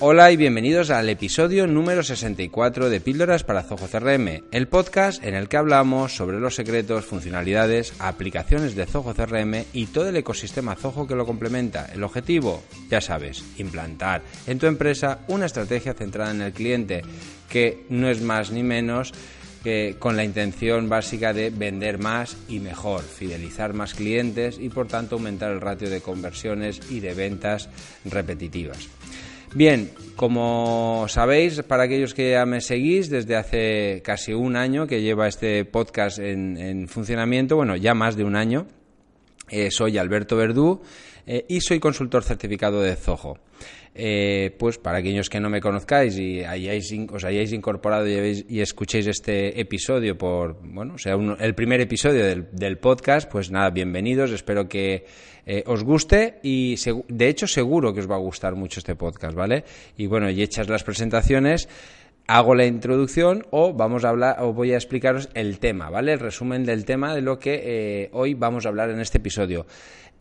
Hola y bienvenidos al episodio número 64 de Píldoras para Zoho CRM, el podcast en el que hablamos sobre los secretos, funcionalidades, aplicaciones de Zoho CRM y todo el ecosistema Zoho que lo complementa. El objetivo, ya sabes, implantar en tu empresa una estrategia centrada en el cliente que no es más ni menos que con la intención básica de vender más y mejor, fidelizar más clientes y por tanto aumentar el ratio de conversiones y de ventas repetitivas. Bien, como sabéis, para aquellos que ya me seguís, desde hace casi un año que lleva este podcast en, funcionamiento, bueno, ya más de un año, eh, soy Alberto Verdú eh, y soy consultor certificado de Zoho. Eh, pues para aquellos que no me conozcáis y hayáis, os hayáis incorporado y, escuchéis este episodio por, bueno, sea el primer episodio del, podcast, pues nada, bienvenidos, espero que eh, os guste y de hecho seguro que os va a gustar mucho este podcast, ¿vale? Y bueno, y hechas las presentaciones, hago la introducción o vamos a hablar o voy a explicaros el tema, ¿vale? El resumen del tema de lo que eh, hoy vamos a hablar en este episodio.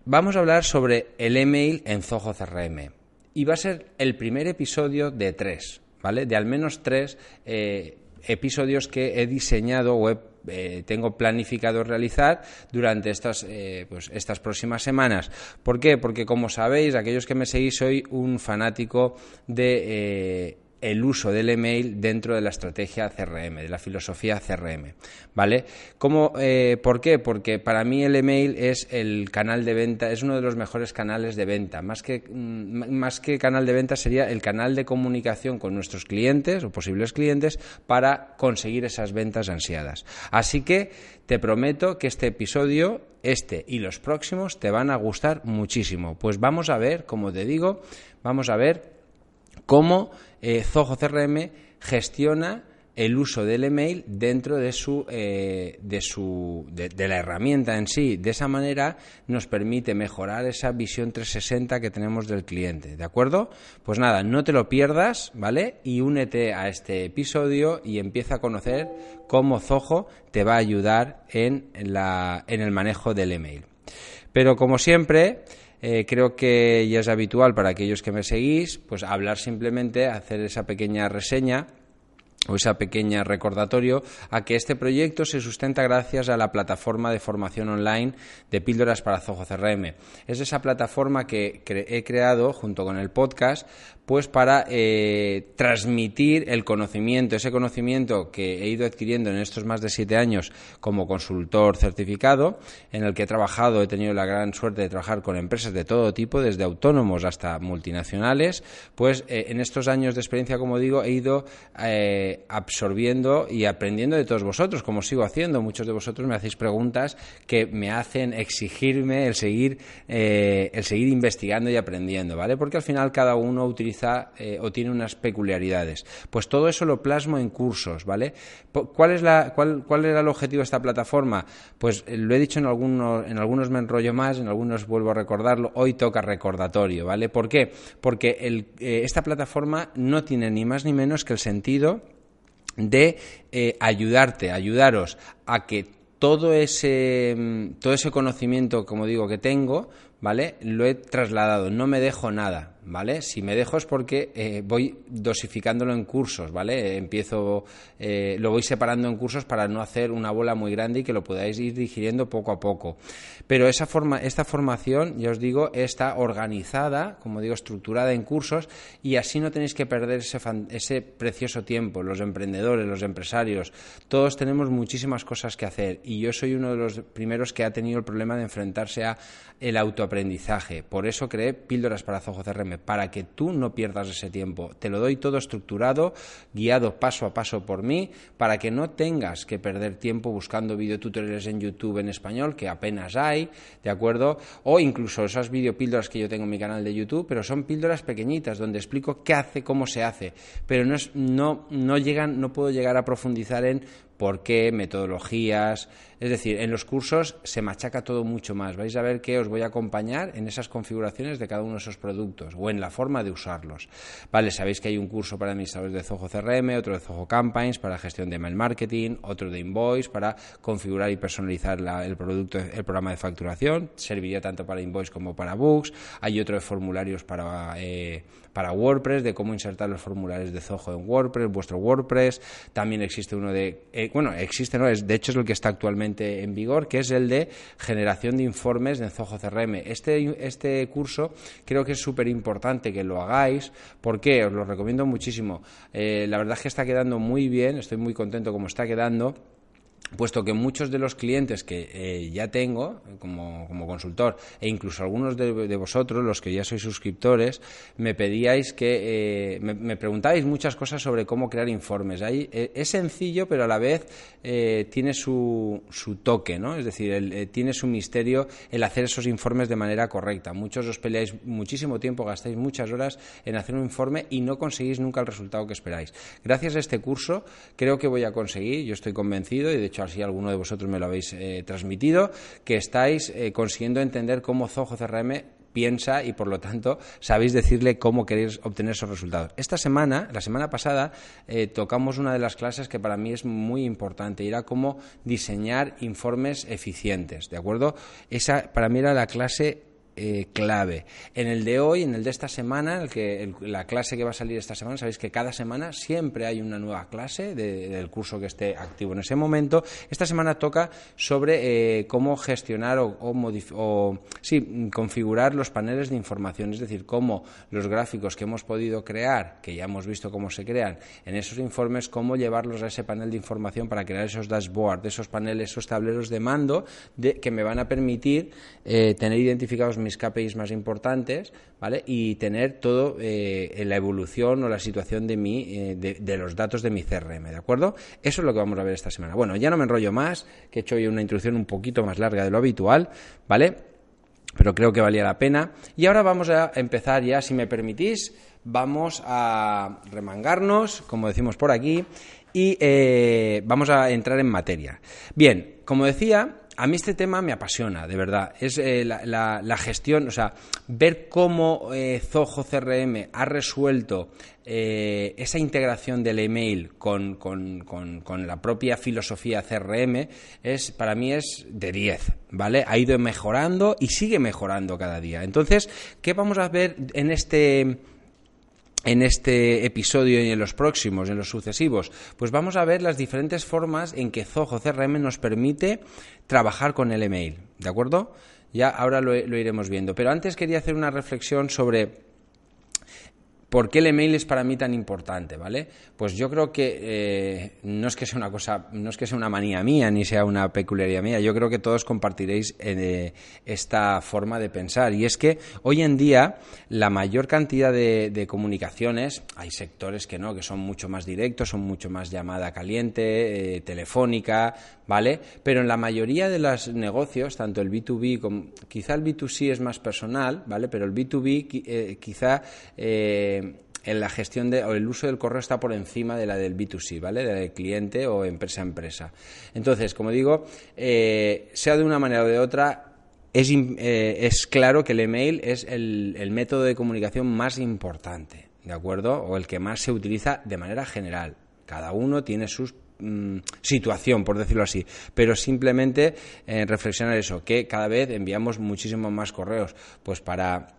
Vamos a hablar sobre el email en Zoho CRM y va a ser el primer episodio de tres, ¿vale? De al menos tres eh, episodios que he diseñado o eh, tengo planificado realizar durante estas, pues, estas próximas semanas. ¿Por qué? Porque como sabéis, aquellos que me seguís, soy un fanático de el uso del email dentro de la estrategia CRM, de la filosofía CRM, ¿vale? ¿Cómo, eh, ¿Por qué? Porque para mí el email es el canal de venta, es uno de los mejores canales de venta. Más que, mm, más que canal de venta sería el canal de comunicación con nuestros clientes o posibles clientes para conseguir esas ventas ansiadas. Así que te prometo que este episodio, este y los próximos, te van a gustar muchísimo. Pues vamos a ver, como te digo, vamos a ver cómo eh, Zoho CRM gestiona el uso del email dentro de su, eh, de, su de, la herramienta en sí. De esa manera nos permite mejorar esa visión 360 que tenemos del cliente. ¿De acuerdo? Pues nada, no te lo pierdas, ¿vale? Y únete a este episodio y empieza a conocer cómo Zoho te va a ayudar en, la, en el manejo del email. Pero como siempre, eh, creo que ya es habitual para aquellos que me seguís, pues hablar simplemente, hacer esa pequeña reseña o ese pequeña recordatorio a que este proyecto se sustenta gracias a la plataforma de formación online de píldoras para Zoho CRM. Es esa plataforma que he creado junto con el podcast pues para eh, transmitir el conocimiento, ese conocimiento que he ido adquiriendo en estos más de siete años como consultor certificado, en el que he trabajado, he tenido la gran suerte de trabajar con empresas de todo tipo, desde autónomos hasta multinacionales, pues eh, en estos años de experiencia, como digo, he ido eh, absorbiendo y aprendiendo de todos vosotros, como sigo haciendo. Muchos de vosotros me hacéis preguntas que me hacen exigirme el seguir, el seguir investigando y aprendiendo, ¿vale? Porque al final cada uno utiliza eh, o tiene unas peculiaridades. Pues todo eso lo plasmo en cursos, ¿vale? ¿Cuál, es la, cuál, era el objetivo de esta plataforma? Pues eh, lo he dicho en algunos, en algunos me enrollo más, en algunos vuelvo a recordarlo, hoy toca recordatorio, ¿vale? ¿Por qué? Porque eh, esta plataforma no tiene ni más ni menos que el sentido de ayudarte, ayudaros a que todo ese, mm, todo ese conocimiento, como digo, que tengo, ¿vale? Lo he trasladado, no me dejo nada, ¿vale? Si me dejo es porque eh, voy dosificándolo en cursos, ¿vale? Empiezo, eh, lo voy separando en cursos para no hacer una bola muy grande y que lo podáis ir digiriendo poco a poco. Pero esa forma, esta formación, ya os digo, está organizada, como digo, estructurada en cursos y así no tenéis que perder ese, ese precioso tiempo. Los emprendedores, los empresarios, todos tenemos muchísimas cosas que hacer y yo soy uno de los primeros que ha tenido el problema de enfrentarse a el auto aprendizaje. Por eso creé Píldoras para Zoho CRM, para que tú no pierdas ese tiempo. Te lo doy todo estructurado, guiado paso a paso por mí, para que no tengas que perder tiempo buscando videotutoriales en YouTube en español, que apenas hay, ¿de acuerdo? O incluso esas videopíldoras que yo tengo en mi canal de YouTube, pero son píldoras pequeñitas donde explico qué hace, cómo se hace, pero no, es, no, no llegan, no puedo llegar a profundizar en por qué, metodologías. Es decir, en los cursos se machaca todo mucho más. Vais a ver que os voy a acompañar en esas configuraciones de cada uno de esos productos o en la forma de usarlos. Vale, sabéis que hay un curso para administradores de Zoho CRM, otro de Zoho Campaigns para gestión de mail marketing, otro de Invoice para configurar y personalizar el producto, el programa de facturación. Serviría tanto para Invoice como para Books. Hay otro de formularios para, eh, para WordPress, de cómo insertar los formularios de Zoho en WordPress, vuestro WordPress. También existe uno de eh, bueno, existe, ¿no? Es, de hecho es el que está actualmente en vigor, que es el de generación de informes en Zoho CRM. Este, este curso creo que es súper importante que lo hagáis. ¿Por qué? Os lo recomiendo muchísimo. Eh, la verdad es que está quedando muy bien, estoy muy contento como está quedando puesto que muchos de los clientes que eh, ya tengo como, consultor e incluso algunos de, vosotros, los que ya sois suscriptores, me pedíais que eh, me, preguntáis muchas cosas sobre cómo crear informes. Ahí, eh, es sencillo, pero a la vez tiene su, su, toque, ¿no? Es decir, tiene su misterio el hacer esos informes de manera correcta. Muchos os peleáis muchísimo tiempo, gastáis muchas horas en hacer un informe y no conseguís nunca el resultado que esperáis. Gracias a este curso creo que voy a conseguir, yo estoy convencido y de hecho así alguno de vosotros me lo habéis eh, transmitido, que estáis eh, consiguiendo entender cómo Zoho CRM piensa y por lo tanto sabéis decirle cómo queréis obtener esos resultados. Esta semana, la semana pasada, eh, tocamos una de las clases que para mí es muy importante y era cómo diseñar informes eficientes, ¿de acuerdo? Esa para mí era la clase eh, clave. En el de hoy, en el de esta semana, el que, la clase que va a salir esta semana, sabéis que cada semana siempre hay una nueva clase del curso que esté activo en ese momento. Esta semana toca sobre eh, cómo gestionar o, o, sí, configurar los paneles de información, es decir, cómo los gráficos que hemos podido crear, que ya hemos visto cómo se crean en esos informes, cómo llevarlos a ese panel de información para crear esos dashboards, esos paneles, esos tableros de mando que me van a permitir eh, tener identificados mis KPIs más importantes, ¿vale? Y tener todo eh, en la evolución o la situación de, mi, eh, de, los datos de mi CRM, ¿de acuerdo? Eso es lo que vamos a ver esta semana. Bueno, ya no me enrollo más, que he hecho hoy una introducción un poquito más larga de lo habitual, ¿vale? Pero creo que valía la pena. Y ahora vamos a empezar ya, si me permitís, vamos a remangarnos, como decimos por aquí, y eh, vamos a entrar en materia. Bien, como decía, a mí este tema me apasiona, de verdad. Es eh, la, gestión, o sea, ver cómo eh, Zoho CRM ha resuelto eh, esa integración del email con, con, la propia filosofía CRM es para mí es de 10, ¿vale? Ha ido mejorando y sigue mejorando cada día. Entonces, ¿qué vamos a ver en este en este episodio y en los próximos, en los sucesivos, pues vamos a ver las diferentes formas en que Zoho CRM nos permite trabajar con el email, ¿de acuerdo? Ya ahora lo, lo iremos viendo. Pero antes quería hacer una reflexión sobre ¿Por qué el email es para mí tan importante, vale? Pues yo creo que eh, no es que sea una cosa, no es que sea una manía mía ni sea una peculiaridad mía. Yo creo que todos compartiréis eh, esta forma de pensar y es que hoy en día la mayor cantidad de, comunicaciones, hay sectores que no, que son mucho más directos, son mucho más llamada caliente, eh, telefónica, ¿vale? Pero en la mayoría de los negocios, tanto el B2B como quizá el B2C es más personal, ¿vale? Pero el B2B quizá en la gestión de, o el uso del correo está por encima de la del B2C, ¿vale? De la del cliente o empresa a empresa. Entonces, como digo, eh, sea de una manera o de otra, es, eh, es claro que el email es el, método de comunicación más importante, ¿de acuerdo? O el que más se utiliza de manera general. Cada uno tiene su mm, situación, por decirlo así, pero simplemente eh, reflexionar eso, que cada vez enviamos muchísimos más correos, pues para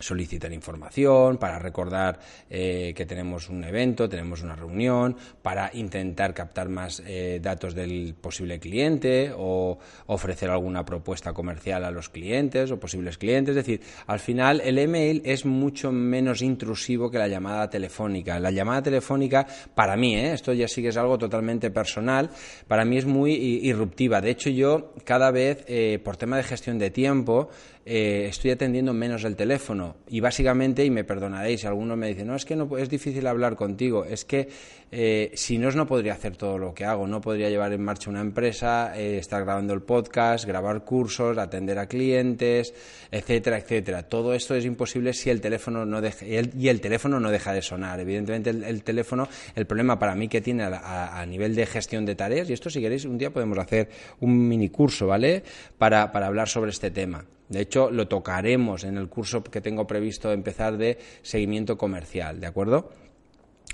solicitar información, para recordar eh, que tenemos un evento, tenemos una reunión, para intentar captar más eh, datos del posible cliente o ofrecer alguna propuesta comercial a los clientes o posibles clientes. Es decir, al final el email es mucho menos intrusivo que la llamada telefónica. La llamada telefónica, para mí, ¿eh? esto ya sí que es algo totalmente personal, para mí es muy irruptiva. De hecho, yo cada vez, por tema de gestión de tiempo, eh, estoy atendiendo menos el teléfono. Y básicamente, y me perdonaréis, si alguno me dice, no, es que no, es difícil hablar contigo, es que eh, si no, no podría hacer todo lo que hago, no podría llevar en marcha una empresa, eh, estar grabando el podcast, grabar cursos, atender a clientes, etcétera, etcétera. Todo esto es imposible si el teléfono no deja, y el, teléfono no deja de sonar. Evidentemente, el, teléfono, el problema para mí que tiene a, nivel de gestión de tareas, y esto si queréis, un día podemos hacer un mini curso, ¿vale? para hablar sobre este tema. De hecho, lo tocaremos en el curso que tengo previsto empezar de seguimiento comercial, ¿de acuerdo?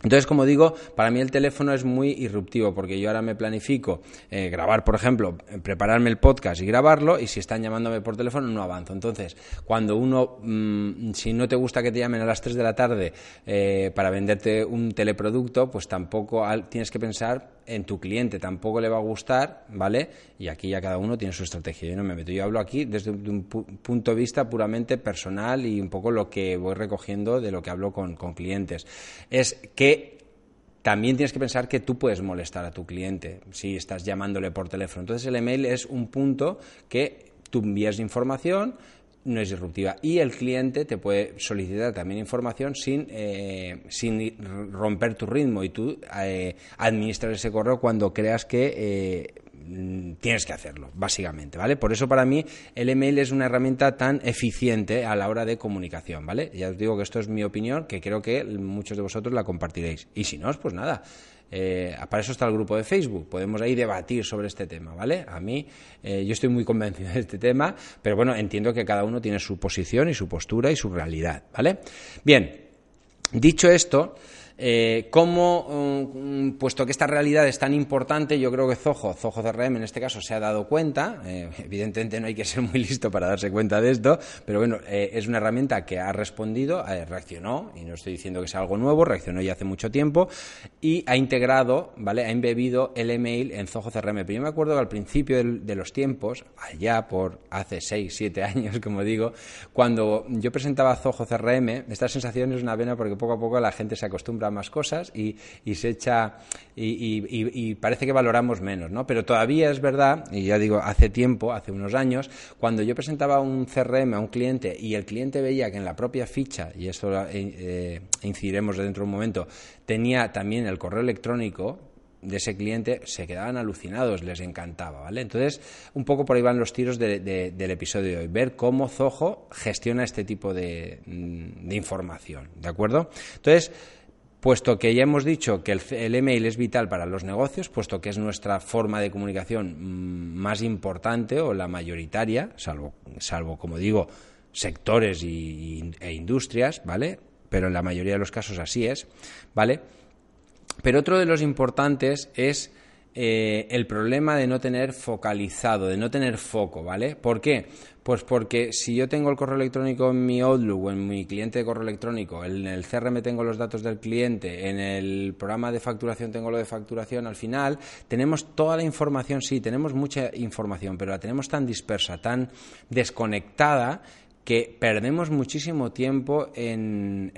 Entonces, como digo, para mí el teléfono es muy irruptivo porque yo ahora me planifico eh, grabar, por ejemplo, prepararme el podcast y grabarlo y si están llamándome por teléfono no avanzo. Entonces, cuando uno, mm, si no te gusta que te llamen a las 3 de la tarde eh, para venderte un teleproducto, pues tampoco tienes que pensar en tu cliente, tampoco le va a gustar, ¿vale? Y aquí ya cada uno tiene su estrategia. Yo no me meto. Yo hablo aquí desde un punto de vista puramente personal y un poco lo que voy recogiendo de lo que hablo con, con clientes. Es que también tienes que pensar que tú puedes molestar a tu cliente si estás llamándole por teléfono. Entonces el email es un punto que tú envías información, no es disruptiva. Y el cliente te puede solicitar también información sin, eh, sin romper tu ritmo y tú eh, administrar ese correo cuando creas que eh, tienes que hacerlo, básicamente, ¿vale? Por eso para mí el email es una herramienta tan eficiente a la hora de comunicación, ¿vale? Ya os digo que esto es mi opinión, que creo que muchos de vosotros la compartiréis. Y si no, pues nada, eh, para eso está el grupo de Facebook, podemos ahí debatir sobre este tema, ¿vale? A mí, eh, yo estoy muy convencido de este tema, pero bueno, entiendo que cada uno tiene su posición y su postura y su realidad, ¿vale? Bien, dicho esto, eh, ¿Cómo, mm, puesto que esta realidad es tan importante, yo creo que Zoho, Zoho CRM en este caso, se ha dado cuenta, eh, evidentemente no hay que ser muy listo para darse cuenta de esto, pero bueno, eh, es una herramienta que ha respondido, reaccionó, y no estoy diciendo que sea algo nuevo, reaccionó ya hace mucho tiempo, y ha integrado, ¿vale? Ha embebido el email en Zoho CRM. Pero yo me acuerdo que al principio de los tiempos, allá por hace 6, 7 años, como digo, cuando yo presentaba Zoho CRM, esta sensación es una pena porque poco a poco la gente se acostumbra más cosas y, se echa y, parece que valoramos menos, ¿no? Pero todavía es verdad, y ya digo, hace tiempo, hace unos años, cuando yo presentaba un CRM a un cliente y el cliente veía que en la propia ficha, y esto eh, eh, incidiremos dentro de un momento, tenía también el correo electrónico, de ese cliente se quedaban alucinados, les encantaba, ¿vale? Entonces, un poco por ahí van los tiros del episodio de hoy, ver cómo Zoho gestiona este tipo de, mm, de información, ¿de acuerdo? Entonces, puesto que ya hemos dicho que el, email es vital para los negocios, puesto que es nuestra forma de comunicación mm, más importante o la mayoritaria, salvo, salvo como digo, sectores e industrias, ¿vale? Pero en la mayoría de los casos así es, ¿vale? Pero otro de los importantes es eh, el problema de no tener focalizado, de no tener foco, ¿vale? ¿Por qué? Pues porque si yo tengo el correo electrónico en mi Outlook o en mi cliente de correo electrónico, en el CRM tengo los datos del cliente, en el programa de facturación tengo lo de facturación, al final tenemos toda la información, sí, tenemos mucha información, pero la tenemos tan dispersa, tan desconectada que perdemos muchísimo tiempo en,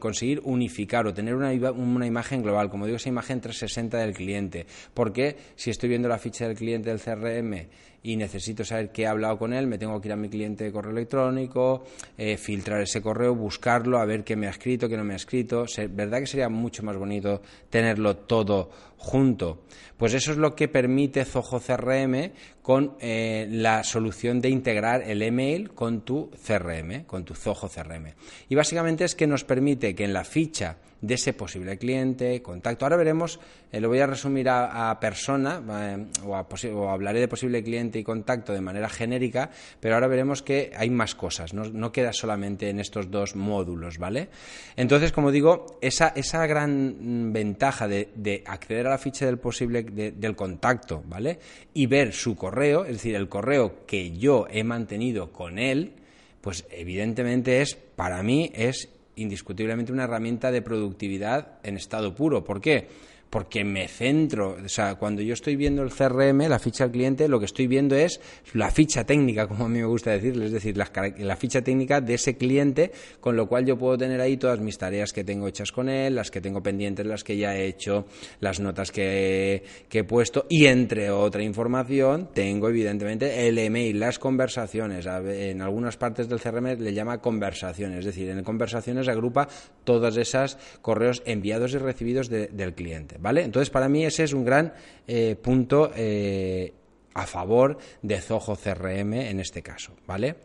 conseguir unificar o tener una, una, imagen global, como digo, esa imagen 360 del cliente. Porque si estoy viendo la ficha del cliente del CRM y necesito saber qué he hablado con él, me tengo que ir a mi cliente de correo electrónico, eh, filtrar ese correo, buscarlo, a ver qué me ha escrito, qué no me ha escrito. ¿Verdad que sería mucho más bonito tenerlo todo junto? Pues eso es lo que permite Zoho CRM con eh, la solución de integrar el email con tu CRM, con tu Zoho CRM. Y básicamente es que nos permite que en la ficha de ese posible cliente, contacto. Ahora veremos, eh, lo voy a resumir a, persona eh, o, hablaré de posible cliente y contacto de manera genérica, pero ahora veremos que hay más cosas, no, queda solamente en estos dos módulos, ¿vale? Entonces, como digo, esa, esa gran ventaja de, acceder a la ficha del posible del contacto, ¿vale? Y ver su correo, es decir, el correo que yo he mantenido con él, pues evidentemente es, para mí, es indiscutiblemente una herramienta de productividad en estado puro. ¿Por qué? Porque me centro, o sea, cuando yo estoy viendo el CRM, la ficha del cliente, lo que estoy viendo es la ficha técnica, como a mí me gusta decirle, es decir, la, ficha técnica de ese cliente, con lo cual yo puedo tener ahí todas mis tareas que tengo hechas con él, las que tengo pendientes, las que ya he hecho, las notas que, que he puesto y entre otra información tengo evidentemente el email, las conversaciones, en algunas partes del CRM le llama conversaciones, es decir, en conversaciones agrupa todas esas correos enviados y recibidos del cliente. ¿Vale? Entonces, para mí ese es un gran eh, punto eh, a favor de Zoho CRM en este caso, ¿vale?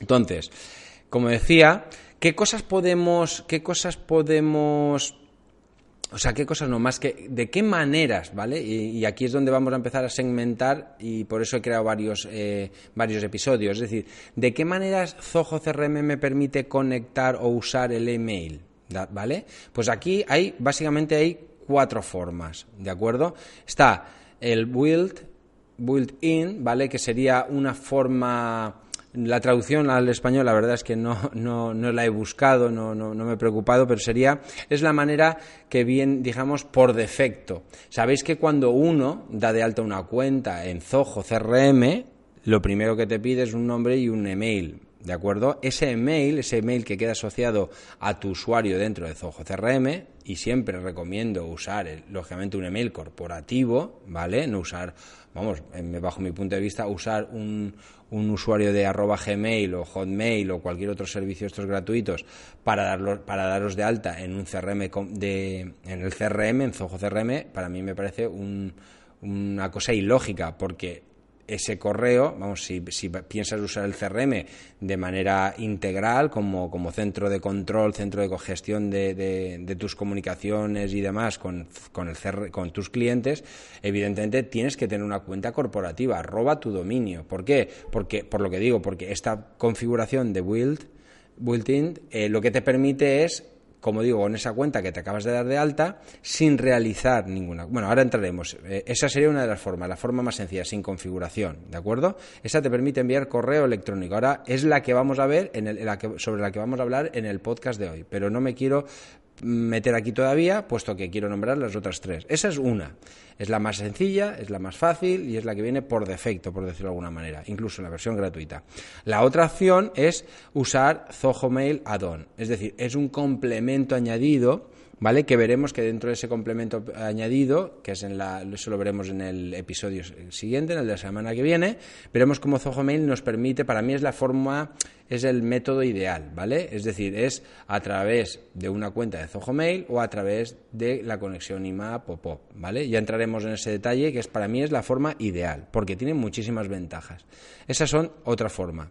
Entonces, como decía, ¿qué cosas podemos, qué cosas podemos o sea, qué cosas no, más que de qué maneras, ¿vale? Y, aquí es donde vamos a empezar a segmentar y por eso he creado varios, eh, varios episodios. Es decir, ¿de qué maneras Zoho CRM me permite conectar o usar el email? ¿Vale? Pues aquí hay, básicamente hay cuatro formas, ¿de acuerdo? Está el build, built-in, ¿vale? Que sería una forma... La traducción al español, la verdad es que no, no, no la he buscado, no, no, no, me he preocupado, pero sería, es la manera que bien, digamos, por defecto. Sabéis que cuando uno da de alta una cuenta en Zoho CRM, lo primero que te pide es un nombre y un email. ¿De acuerdo? Ese email, ese email que queda asociado a tu usuario dentro de Zoho CRM, y siempre recomiendo usar, lógicamente, un email corporativo, ¿vale? No usar, vamos, bajo mi punto de vista, usar un, un usuario de arroba Gmail o Hotmail o cualquier otro servicio estos gratuitos para, darlo, para daros de alta en un CRM de, en el CRM, en Zoho CRM, para mí me parece una cosa ilógica, porque ese correo, vamos, si, piensas usar el CRM de manera integral, como, como centro de control, centro de cogestión de, de, tus comunicaciones y demás con, con, el con tus clientes, evidentemente tienes que tener una cuenta corporativa, roba tu dominio. ¿Por qué? Porque, por lo que digo, porque esta configuración de build, built-in, eh, lo que te permite es como digo, con esa cuenta que te acabas de dar de alta, sin realizar ninguna. Bueno, ahora entraremos. Eh, esa sería una de las formas, la forma más sencilla, sin configuración, ¿de acuerdo? Esa te permite enviar correo electrónico. Ahora es la que vamos a ver, en la que, sobre la que vamos a hablar en el podcast de hoy, pero no me quiero meter aquí todavía, puesto que quiero nombrar las otras tres. Esa es una. Es la más sencilla, es la más fácil y es la que viene por defecto, por decirlo de alguna manera, incluso en la versión gratuita. La otra opción es usar Zoho Mail Add-on, es decir, es un complemento añadido ¿vale? Que veremos que dentro de ese complemento añadido, que es en la, eso lo veremos en el episodio siguiente, en el de la semana que viene, veremos cómo Zoho Mail nos permite, para mí es la forma, es el método ideal, ¿vale? Es decir, es a través de una cuenta de Zoho Mail o a través de la conexión IMAP o POP, ¿vale? Ya entraremos en ese detalle, que es para mí es la forma ideal, porque tiene muchísimas ventajas. Esas son otra forma.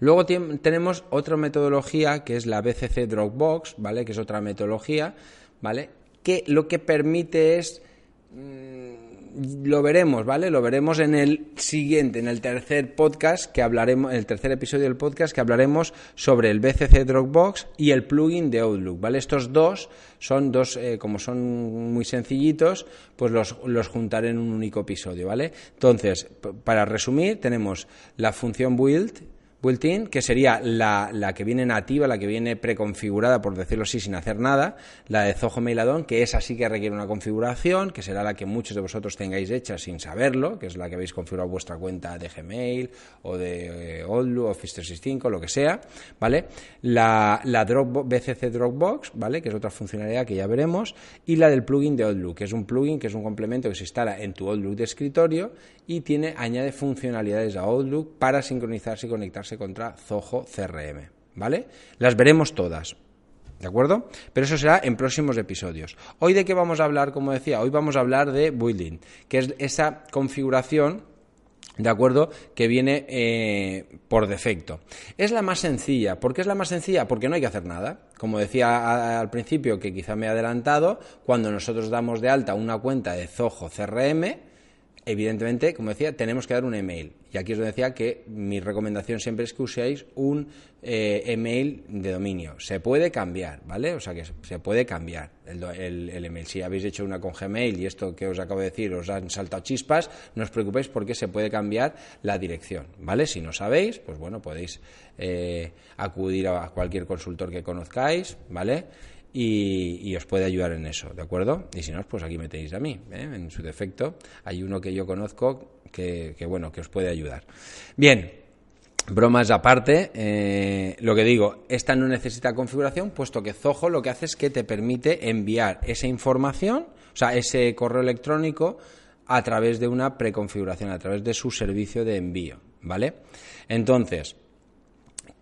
Luego tenemos otra metodología que es la BCC Dropbox, ¿vale? Que es otra metodología, ¿vale? Que lo que permite es mm, lo veremos, ¿vale? Lo veremos en el siguiente, en el tercer podcast que hablaremos, el tercer episodio del podcast que hablaremos sobre el BCC Dropbox y el plugin de Outlook, ¿vale? Estos dos son dos, eh, como son muy sencillitos, pues los, los juntaré en un único episodio, ¿vale? Entonces, para resumir, tenemos la función build built-in, que sería la, la, que viene nativa, la que viene preconfigurada, por decirlo así, sin hacer nada, la de Zoho Mailadon, que es así que requiere una configuración, que será la que muchos de vosotros tengáis hecha sin saberlo, que es la que habéis configurado vuestra cuenta de Gmail o de eh, Outlook, Office 365, lo que sea, ¿vale? La, la Dropbox, BCC Dropbox, ¿vale? Que es otra funcionalidad que ya veremos, y la del plugin de Outlook, que es un plugin, que es un complemento que se instala en tu Outlook de escritorio y tiene, añade funcionalidades a Outlook para sincronizarse y conectarse contra Zoho CRM, ¿vale? Las veremos todas. ¿De acuerdo? Pero eso será en próximos episodios. Hoy de qué vamos a hablar, como decía, hoy vamos a hablar de building, que es esa configuración ¿De acuerdo? Que viene eh, por defecto. Es la más sencilla. ¿Por qué es la más sencilla? Porque no hay que hacer nada. Como decía al principio, que quizá me he adelantado, cuando nosotros damos de alta una cuenta de Zoho CRM, evidentemente, como decía, tenemos que dar un email. Y aquí os decía que mi recomendación siempre es que uséis un eh, email de dominio. Se puede cambiar, ¿vale? O sea que se puede cambiar el, email. Si habéis hecho una con Gmail y esto que os acabo de decir os han saltado chispas, no os preocupéis porque se puede cambiar la dirección, ¿vale? Si no sabéis, pues bueno, podéis eh, acudir a cualquier consultor que conozcáis, ¿vale? Y, os puede ayudar en eso, ¿de acuerdo? Y si no, pues aquí me tenéis a mí, ¿eh? en su defecto. Hay uno que yo conozco que, bueno, que os puede ayudar. Bien, bromas aparte, eh, lo que digo, esta no necesita configuración, puesto que Zoho lo que hace es que te permite enviar esa información, o sea, ese correo electrónico a través de una preconfiguración, a través de su servicio de envío, ¿vale? Entonces,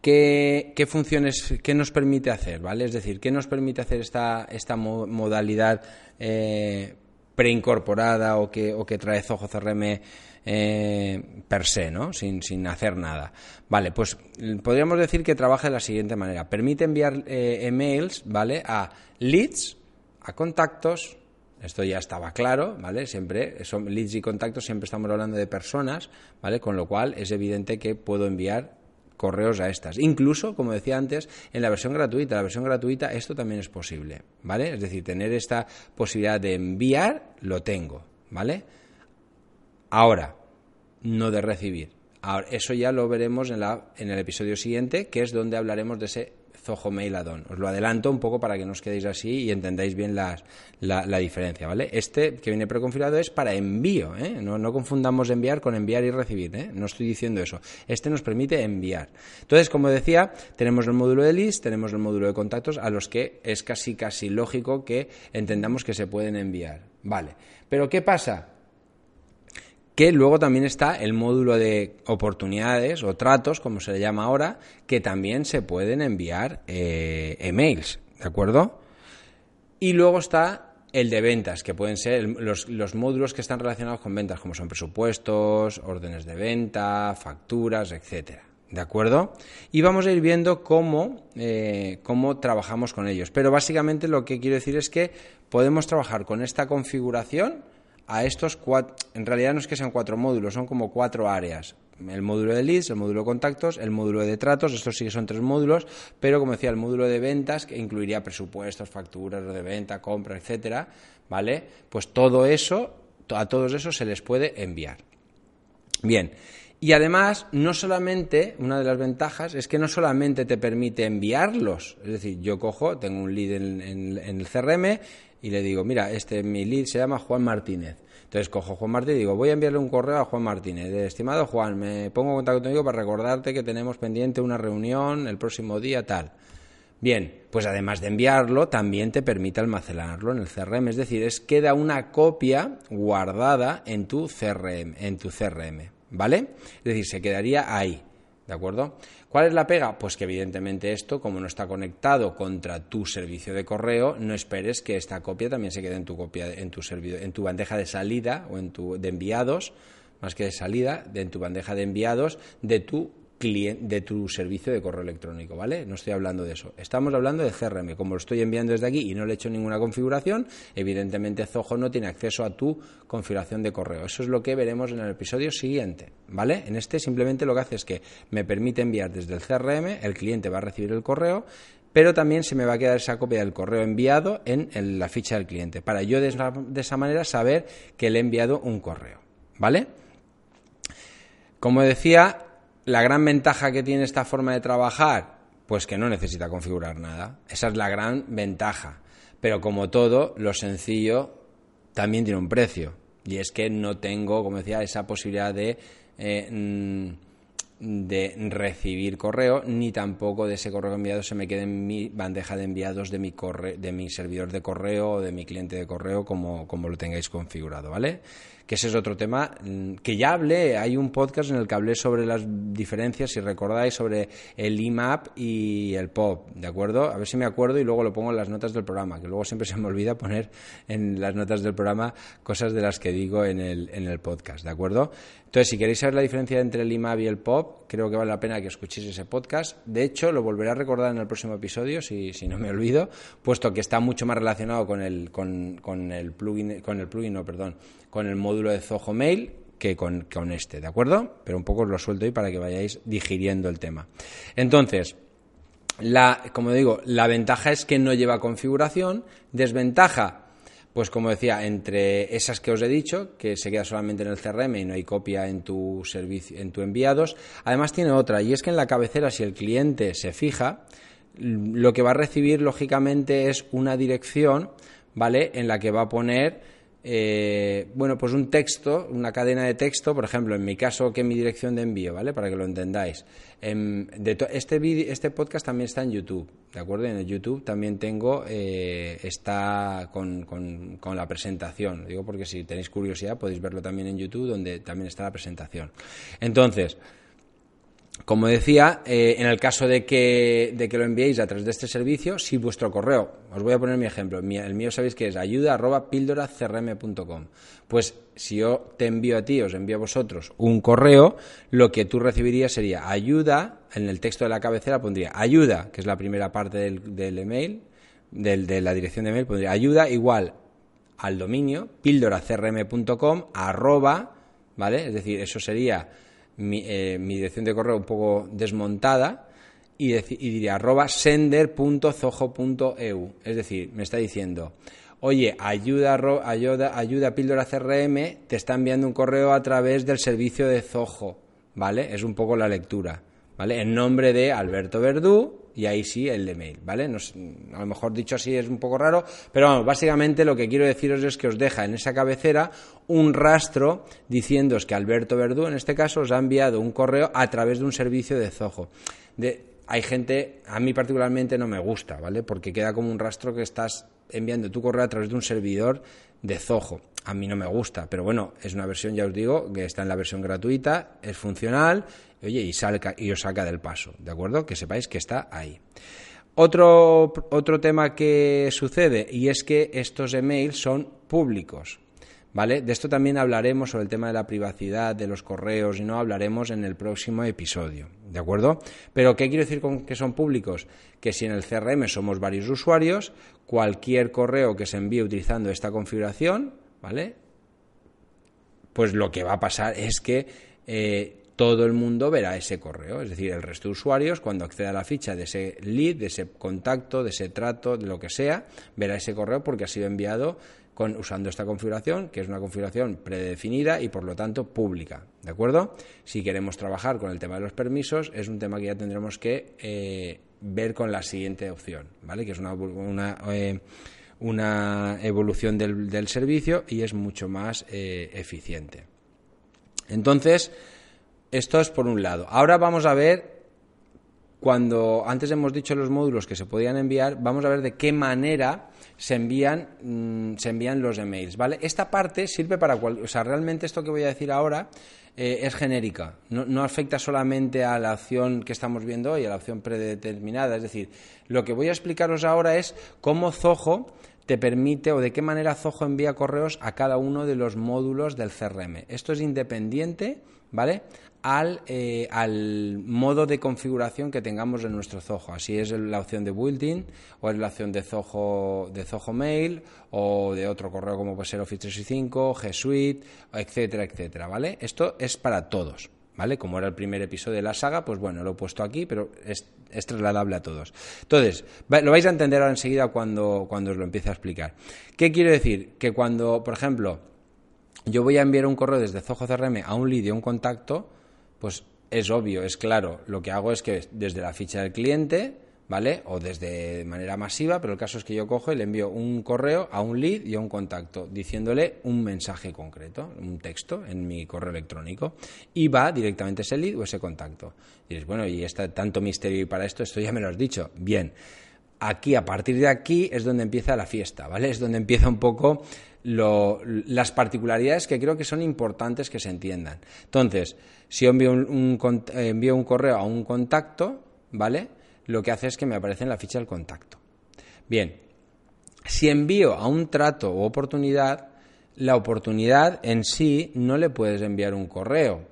¿Qué, funciones, qué nos permite hacer? ¿vale? Es decir, ¿qué nos permite hacer esta, esta modalidad eh, preincorporada o que, o que trae Zoho CRM eh, per se, ¿no? Sin, sin, hacer nada. Vale, pues podríamos decir que trabaja de la siguiente manera. Permite enviar eh, emails, ¿vale? A leads, a contactos, esto ya estaba claro, ¿vale? Siempre, son leads y contactos, siempre estamos hablando de personas, ¿vale? Con lo cual es evidente que puedo enviar correos a estas. Incluso, como decía antes, en la versión gratuita. La versión gratuita esto también es posible, ¿vale? Es decir, tener esta posibilidad de enviar, lo tengo, ¿vale? Ahora, no de recibir. Ahora, eso ya lo veremos en, la, en el episodio siguiente, que es donde hablaremos de ese Zoho Mail. Os lo adelanto un poco para que no os quedéis así y entendáis bien la, diferencia, ¿vale? Este que viene preconfigurado es para envío, ¿eh? No, confundamos enviar con enviar y recibir, ¿eh? No estoy diciendo eso. Este nos permite enviar. Entonces, como decía, tenemos el módulo de list, tenemos el módulo de contactos a los que es casi casi lógico que entendamos que se pueden enviar. Vale. Pero ¿qué pasa? Que luego también está el módulo de oportunidades o tratos, como se le llama ahora, que también se pueden enviar eh, emails, ¿de acuerdo? Y luego está el de ventas, que pueden ser los, módulos que están relacionados con ventas, como son presupuestos, órdenes de venta, facturas, etcétera. ¿De acuerdo? Y vamos a ir viendo cómo, eh, cómo trabajamos con ellos. Pero básicamente lo que quiero decir es que podemos trabajar con esta configuración a estos cuatro, en realidad no es que sean cuatro módulos, son como cuatro áreas. El módulo de leads, el módulo de contactos, el módulo de tratos, estos sí que son tres módulos, pero como decía, el módulo de ventas, que incluiría presupuestos, facturas de venta, compra, etcétera, ¿vale? Pues todo eso, a todos esos se les puede enviar. Bien, y además, no solamente, una de las ventajas es que no solamente te permite enviarlos, es decir, yo cojo, tengo un lead en el CRM, y le digo, mira, este mi lead se llama Juan Martínez. Entonces cojo Juan Martínez y digo, voy a enviarle un correo a Juan Martínez. Estimado Juan, me pongo en contacto contigo para recordarte que tenemos pendiente una reunión el próximo día tal. Bien, pues además de enviarlo, también te permite almacenarlo en el CRM, es decir, es queda una copia guardada en tu CRM, en tu CRM, ¿vale? Es decir, se quedaría ahí. ¿De acuerdo? ¿Cuál es la pega? Pues que evidentemente esto, como no está conectado contra tu servicio de correo, no esperes que esta copia también se quede en tu copia, en tu en tu bandeja de salida o en tu de enviados, más que de salida, de, en tu bandeja de enviados de tu de tu servicio de correo electrónico, ¿vale? No estoy hablando de eso. Estamos hablando de CRM. Como lo estoy enviando desde aquí y no le he hecho ninguna configuración, evidentemente Zoho no tiene acceso a tu configuración de correo. Eso es lo que veremos en el episodio siguiente, ¿vale? En este simplemente lo que hace es que me permite enviar desde el CRM, el cliente va a recibir el correo, pero también se me va a quedar esa copia del correo enviado en, la ficha del cliente, para yo de esa manera saber que le he enviado un correo, ¿vale? Como decía, la gran ventaja que tiene esta forma de trabajar, pues que no necesita configurar nada. Esa es la gran ventaja. Pero como todo, lo sencillo también tiene un precio. Y es que no tengo, como decía, esa posibilidad de, eh, mm, de recibir correo, ni tampoco de ese correo enviado se me quede en mi bandeja de enviados de mi, corre de mi servidor de correo o de mi cliente de correo, como, como lo tengáis configurado, ¿vale? Que ese es otro tema mm, que ya hablé, hay un podcast en el que hablé sobre las diferencias, si recordáis, sobre el IMAP y el POP, ¿de acuerdo? A ver si me acuerdo y luego lo pongo en las notas del programa, que luego siempre se me olvida poner en las notas del programa cosas de las que digo en el, en el podcast, ¿de acuerdo? Entonces, si queréis saber la diferencia entre el IMAP y el POP, creo que vale la pena que escuchéis ese podcast. De hecho, lo volveré a recordar en el próximo episodio, si, si no me olvido, puesto que está mucho más relacionado con el, con, con el plugin, con el plugin, no, perdón, con el módulo de Zoho Mail que con, este, ¿de acuerdo? Pero un poco lo suelto ahí para que vayáis digiriendo el tema. Entonces, la, como digo, la ventaja es que no lleva configuración. Desventaja, pues como decía, entre esas que os he dicho, que se queda solamente en el CRM y no hay copia en tu servicio, en tu enviados. Además tiene otra, y es que en la cabecera, si el cliente se fija, lo que va a recibir lógicamente es una dirección, ¿vale? En la que va a poner eh, bueno, pues un texto, una cadena de texto, por ejemplo, en mi caso, que es mi dirección de envío, ¿vale? Para que lo entendáis. Em, este, este podcast también está en YouTube, ¿de acuerdo? En el YouTube también tengo, eh, está con, con, la presentación. Digo porque si tenéis curiosidad podéis verlo también en YouTube, donde también está la presentación. Entonces, como decía, eh, en el caso de que, de que, lo enviéis a través de este servicio, si vuestro correo, os voy a poner mi ejemplo, el mío sabéis que es ayuda Pues si yo te envío a ti, os envío a vosotros un correo, lo que tú recibirías sería ayuda, en el texto de la cabecera pondría ayuda, que es la primera parte del, email, de la dirección de email, pondría ayuda igual al dominio píldoracrm.com arroba, ¿vale? Es decir, eso sería eh, mi, dirección de correo un poco desmontada y, diría arroba sender.zoho.eu. Es decir, me está diciendo, oye, ayuda, ayuda, ayuda píldora CRM, te está enviando un correo a través del servicio de Zoho, ¿vale? Es un poco la lectura, ¿vale? En nombre de Alberto Verdú y ahí sí el email, ¿vale? a lo mejor dicho así es un poco raro, pero vamos, básicamente lo que quiero deciros es que os deja en esa cabecera un rastro diciéndoos que Alberto Verdú, en este caso, os ha enviado un correo a través de un servicio de Zoho. De, hay gente, a mí particularmente no me gusta, ¿vale? Porque queda como un rastro que estás enviando tu correo a través de un servidor de Zoho. A mí no me gusta, pero bueno, es una versión, ya os digo, que está en la versión gratuita, es funcional oye, y, salga, y os saca del paso, ¿de acuerdo? Que sepáis que está ahí. Otro, otro tema que sucede y es que estos emails son públicos. ¿Vale? De esto también hablaremos sobre el tema de la privacidad de los correos y no hablaremos en el próximo episodio, ¿de acuerdo? Pero ¿qué quiero decir con que son públicos? Que si en el CRM somos varios usuarios, cualquier correo que se envíe utilizando esta configuración, ¿vale? Pues lo que va a pasar es que eh, todo el mundo verá ese correo. Es decir, el resto de usuarios, cuando acceda a la ficha de ese lead, de ese contacto, de ese trato, de lo que sea, verá ese correo porque ha sido enviado con, usando esta configuración, que es una configuración predefinida y por lo tanto pública. ¿De acuerdo? Si queremos trabajar con el tema de los permisos, es un tema que ya tendremos que eh, ver con la siguiente opción, ¿vale? Que es una, eh, una evolución del, del, servicio y es mucho más eh, eficiente. Entonces, esto es por un lado. Ahora vamos a ver, cuando antes hemos dicho los módulos que se podían enviar, vamos a ver de qué manera se envían, mm, se envían los emails, ¿vale? Esta parte sirve para cual, o sea, realmente esto que voy a decir ahora eh, es genérica, no, no, afecta solamente a la opción que estamos viendo hoy, a la opción predeterminada, es decir, lo que voy a explicaros ahora es cómo Zoho te permite o de qué manera Zoho envía correos a cada uno de los módulos del CRM. Esto es independiente, ¿vale? al, eh, al, modo de configuración que tengamos en nuestro Zoho. Así es la opción de building o es la opción de Zoho, de Zoho Mail o de otro correo como puede ser Office 365, G Suite, etcétera, etcétera, ¿vale? Esto es para todos. ¿Vale? Como era el primer episodio de la saga, pues bueno, lo he puesto aquí, pero es, es trasladable a todos. Entonces, lo vais a entender ahora enseguida cuando, cuando os lo empiece a explicar. ¿Qué quiero decir? Que cuando, por ejemplo, yo voy a enviar un correo desde Zoho CRM a un lead y a un contacto, pues es obvio, es claro. Lo que hago es que desde la ficha del cliente, ¿vale? O desde manera masiva, pero el caso es que yo cojo y le envío un correo a un lead y a un contacto, diciéndole un mensaje concreto, un texto en mi correo electrónico, y va directamente ese lead o ese contacto. Y dices, bueno, y está tanto misterio para esto, esto ya me lo has dicho. Bien. Aquí, a partir de aquí, es donde empieza la fiesta, ¿vale? Es donde empieza un poco las particularidades que creo que son importantes que se entiendan. Entonces, si yo envío un, eh, envío un correo a un contacto, ¿vale? Lo que hace es que me aparece en la ficha del contacto. Bien, si envío a un trato o oportunidad, la oportunidad en sí no le puedes enviar un correo.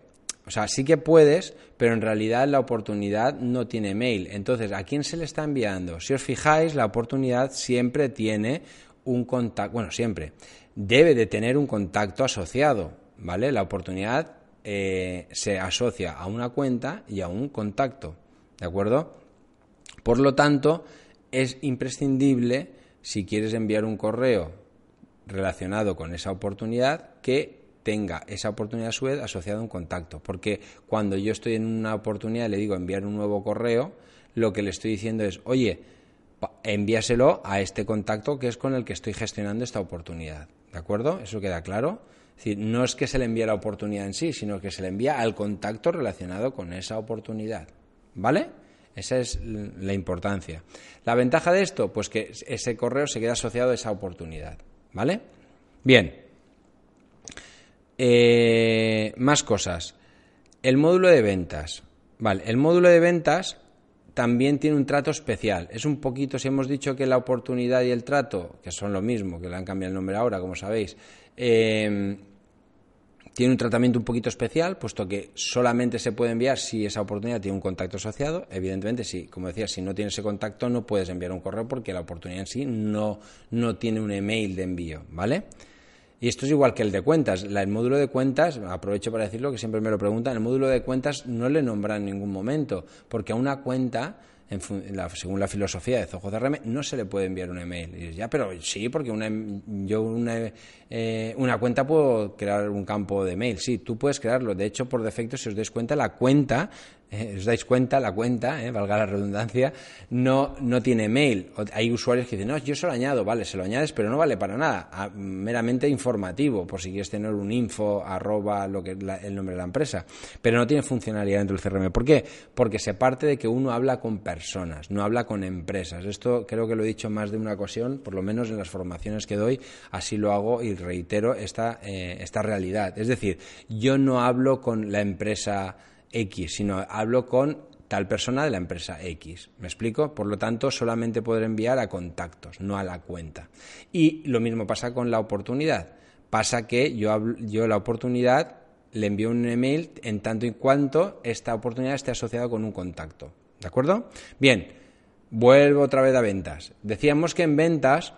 O sea, sí que puedes, pero en realidad la oportunidad no tiene mail. Entonces, ¿a quién se le está enviando? Si os fijáis, la oportunidad siempre tiene un contacto, bueno, siempre, debe de tener un contacto asociado, ¿vale? La oportunidad eh, se asocia a una cuenta y a un contacto, ¿de acuerdo? Por lo tanto, es imprescindible, si quieres enviar un correo relacionado con esa oportunidad, que tenga esa oportunidad a su vez asociada a un contacto. Porque cuando yo estoy en una oportunidad y le digo enviar un nuevo correo, lo que le estoy diciendo es, oye, envíaselo a este contacto que es con el que estoy gestionando esta oportunidad. ¿De acuerdo? ¿Eso queda claro? Es decir, no es que se le envíe la oportunidad en sí, sino que se le envía al contacto relacionado con esa oportunidad. ¿Vale? Esa es la importancia. La ventaja de esto, pues que ese correo se queda asociado a esa oportunidad. ¿Vale? Bien. Eh, más cosas. El módulo de ventas. Vale, el módulo de ventas también tiene un trato especial. Es un poquito, si hemos dicho que la oportunidad y el trato, que son lo mismo, que le han cambiado el nombre ahora, como sabéis, eh, tiene un tratamiento un poquito especial, puesto que solamente se puede enviar si esa oportunidad tiene un contacto asociado. Evidentemente, si, como decía, si no tiene ese contacto, no puedes enviar un correo porque la oportunidad en sí no, no tiene un email de envío, ¿vale? Y esto es igual que el de cuentas. el módulo de cuentas, aprovecho para decirlo que siempre me lo preguntan, el módulo de cuentas no le nombra en ningún momento, porque a una cuenta según la filosofía de Zoho CRM, no se le puede enviar un email. Y ya, pero sí, porque una, yo una, eh, una cuenta puedo crear un campo de mail. Sí, tú puedes crearlo. De hecho, por defecto, si os dais cuenta, la cuenta eh, os dais cuenta, la cuenta, eh, valga la redundancia, no, no tiene mail. Hay usuarios que dicen, no, yo se lo añado, vale, se lo añades, pero no vale para nada, ah, meramente informativo, por si quieres tener un info, arroba, lo que, el nombre de la empresa, pero no tiene funcionalidad dentro del CRM. ¿Por qué? Porque se parte de que uno habla con personas, no habla con empresas. Esto creo que lo he dicho más de una ocasión, por lo menos en las formaciones que doy, así lo hago y reitero esta, eh, esta realidad. Es decir, yo no hablo con la empresa X, sino hablo con tal persona de la empresa X. ¿Me explico? Por lo tanto, solamente podré enviar a contactos, no a la cuenta. Y lo mismo pasa con la oportunidad. Pasa que yo, yo la oportunidad le envío un email en tanto y cuanto esta oportunidad esté asociada con un contacto. ¿De acuerdo? Bien, vuelvo otra vez a ventas. Decíamos que en ventas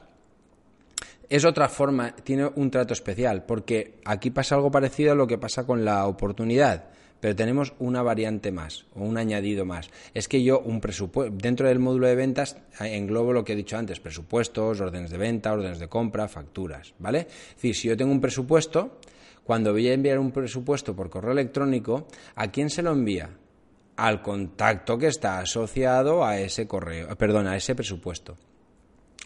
es otra forma, tiene un trato especial, porque aquí pasa algo parecido a lo que pasa con la oportunidad pero tenemos una variante más o un añadido más. Es que yo un presupuesto dentro del módulo de ventas eh, englobo lo que he dicho antes, presupuestos, órdenes de venta, órdenes de compra, facturas, ¿vale? Es decir, si yo tengo un presupuesto, cuando voy a enviar un presupuesto por correo electrónico, ¿a quién se lo envía? Al contacto que está asociado a ese correo, eh, perdón, a ese presupuesto.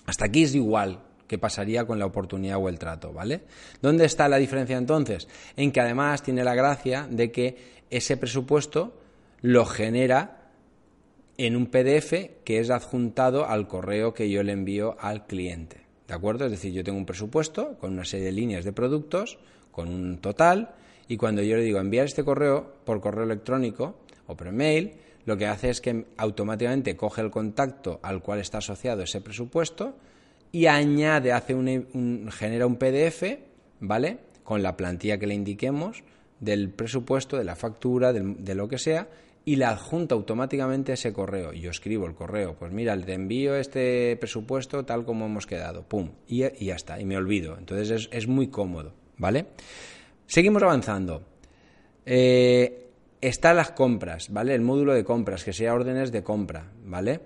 Hasta aquí es igual que pasaría con la oportunidad o el trato, ¿vale? ¿Dónde está la diferencia entonces? En que además tiene la gracia de que ese presupuesto lo genera en un PDF que es adjuntado al correo que yo le envío al cliente. ¿De acuerdo? Es decir, yo tengo un presupuesto con una serie de líneas de productos, con un total, y cuando yo le digo enviar este correo por correo electrónico o por email, lo que hace es que automáticamente coge el contacto al cual está asociado ese presupuesto y añade, hace un, genera un PDF, ¿vale? Con la plantilla que le indiquemos del presupuesto, de la factura, de, lo que sea, y le adjunta automáticamente ese correo. Yo escribo el correo, pues mira, te envío este presupuesto tal como hemos quedado, pum, y, ya está, y me olvido. Entonces es, muy cómodo, ¿vale? Seguimos avanzando. Eh, está las compras, ¿vale? El módulo de compras, que sea órdenes de compra, ¿vale?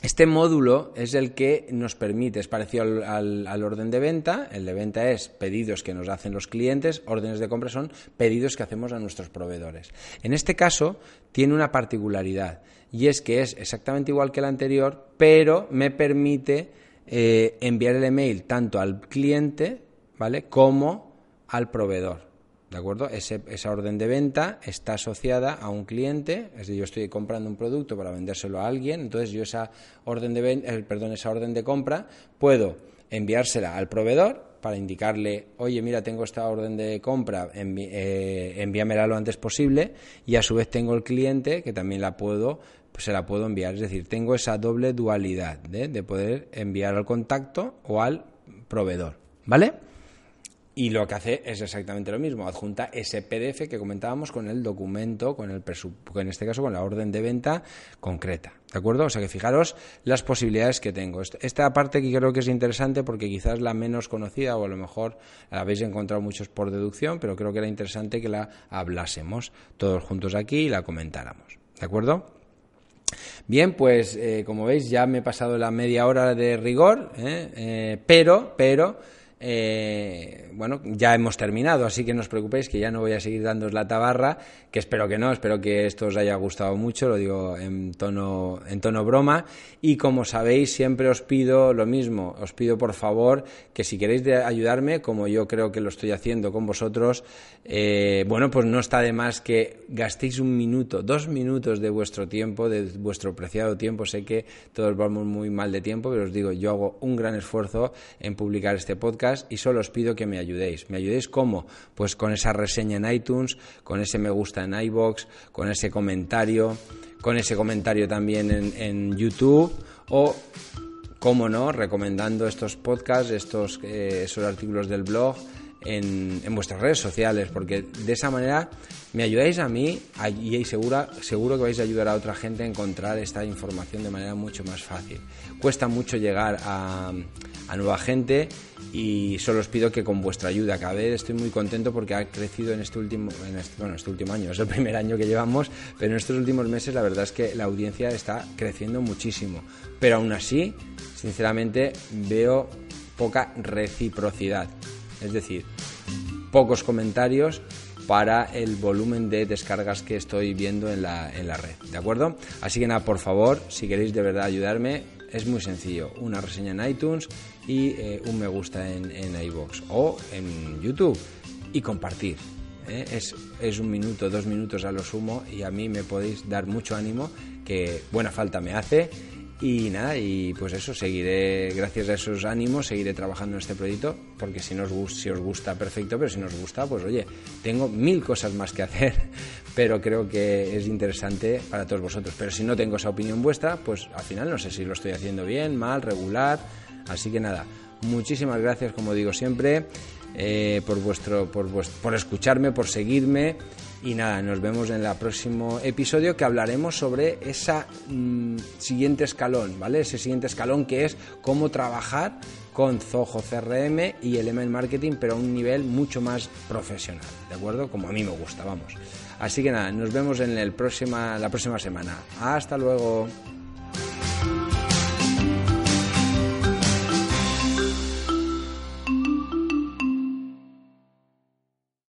Este módulo es el que nos permite, es parecido al, orden de venta, el de venta es pedidos que nos hacen los clientes, órdenes de compra son pedidos que hacemos a nuestros proveedores. En este caso tiene una particularidad y es que es exactamente igual que el anterior, pero me permite eh, enviar el email tanto al cliente, ¿vale? como al proveedor. ¿De acuerdo? esa orden de venta está asociada a un cliente, es decir, yo estoy comprando un producto para vendérselo a alguien, entonces yo esa orden de eh, perdón, esa orden de compra puedo enviársela al proveedor para indicarle, oye, mira, tengo esta orden de compra, eh, envíamela lo antes posible, y a su vez tengo el cliente que también la puedo, pues se la puedo enviar. Es decir, tengo esa doble dualidad de poder enviar al contacto o al proveedor. ¿Vale? Y lo que hace es exactamente lo mismo, adjunta ese PDF que comentábamos con el documento, con el en este caso con la orden de venta concreta, ¿de acuerdo? O sea que fijaros las posibilidades que tengo. Esta parte que creo que es interesante porque quizás la menos conocida o a lo mejor la habéis encontrado muchos por deducción, pero creo que era interesante que la hablásemos todos juntos aquí y la comentáramos, ¿de acuerdo? Bien, pues eh, como veis ya me he pasado la media hora de rigor, ¿eh? Eh, pero, pero eh, bueno, ya hemos terminado, así que no os preocupéis que ya no voy a seguir dándos la tabarra, que espero que no, espero que esto os haya gustado mucho, lo digo en tono, en tono broma, y como sabéis siempre os pido lo mismo, os pido por favor que si queréis ayudarme, como yo creo que lo estoy haciendo con vosotros, eh, bueno, pues no está de más que gastéis un minuto, dos minutos de vuestro tiempo, de vuestro preciado tiempo, sé que todos vamos muy mal de tiempo, pero os digo, yo hago un gran esfuerzo en publicar este podcast, y solo os pido que me ayudéis. ¿Me ayudéis cómo? Pues con esa reseña en iTunes, con ese me gusta en iBox, con ese comentario, con ese comentario también en, YouTube o cómo no, recomendando estos podcasts, estos eh, esos artículos del blog en, vuestras redes sociales, porque de esa manera me ayudáis a mí y seguro, seguro que vais a ayudar a otra gente a encontrar esta información de manera mucho más fácil. Cuesta mucho llegar a, a nueva gente y solo os pido que con vuestra ayuda, cada vez estoy muy contento porque ha crecido en este último, en este, este último año, es el primer año que llevamos, pero en estos últimos meses la verdad es que la audiencia está creciendo muchísimo. Pero aún así, sinceramente, veo poca reciprocidad. Es decir, pocos comentarios para el volumen de descargas que estoy viendo en la, en la red. ¿De acuerdo? Así que nada, por favor, si queréis de verdad ayudarme, es muy sencillo. Una reseña en iTunes y eh, un me gusta en, en o en YouTube y compartir. ¿eh? Es, es un minuto, dos minutos a lo sumo y a mí me podéis dar mucho ánimo que buena falta me hace y nada, y pues eso, seguiré, gracias a esos ánimos, seguiré trabajando en este proyecto, porque si, nos, si os gusta, perfecto, pero si nos gusta, pues oye, tengo mil cosas más que hacer, pero creo que es interesante para todos vosotros. Pero si no tengo esa opinión vuestra, pues al final no sé si lo estoy haciendo bien, mal, regular, así que nada, muchísimas gracias, como digo siempre, eh, por, vuestro, por, por escucharme, por seguirme y nada, nos vemos en el próximo episodio que hablaremos sobre ese mm, siguiente escalón, ¿vale? Ese siguiente escalón que es cómo trabajar con Zoho CRM y el email marketing, pero a un nivel mucho más profesional, ¿de acuerdo? Como a mí me gusta, vamos. Así que nada, nos vemos en el próxima, la próxima semana. Hasta luego.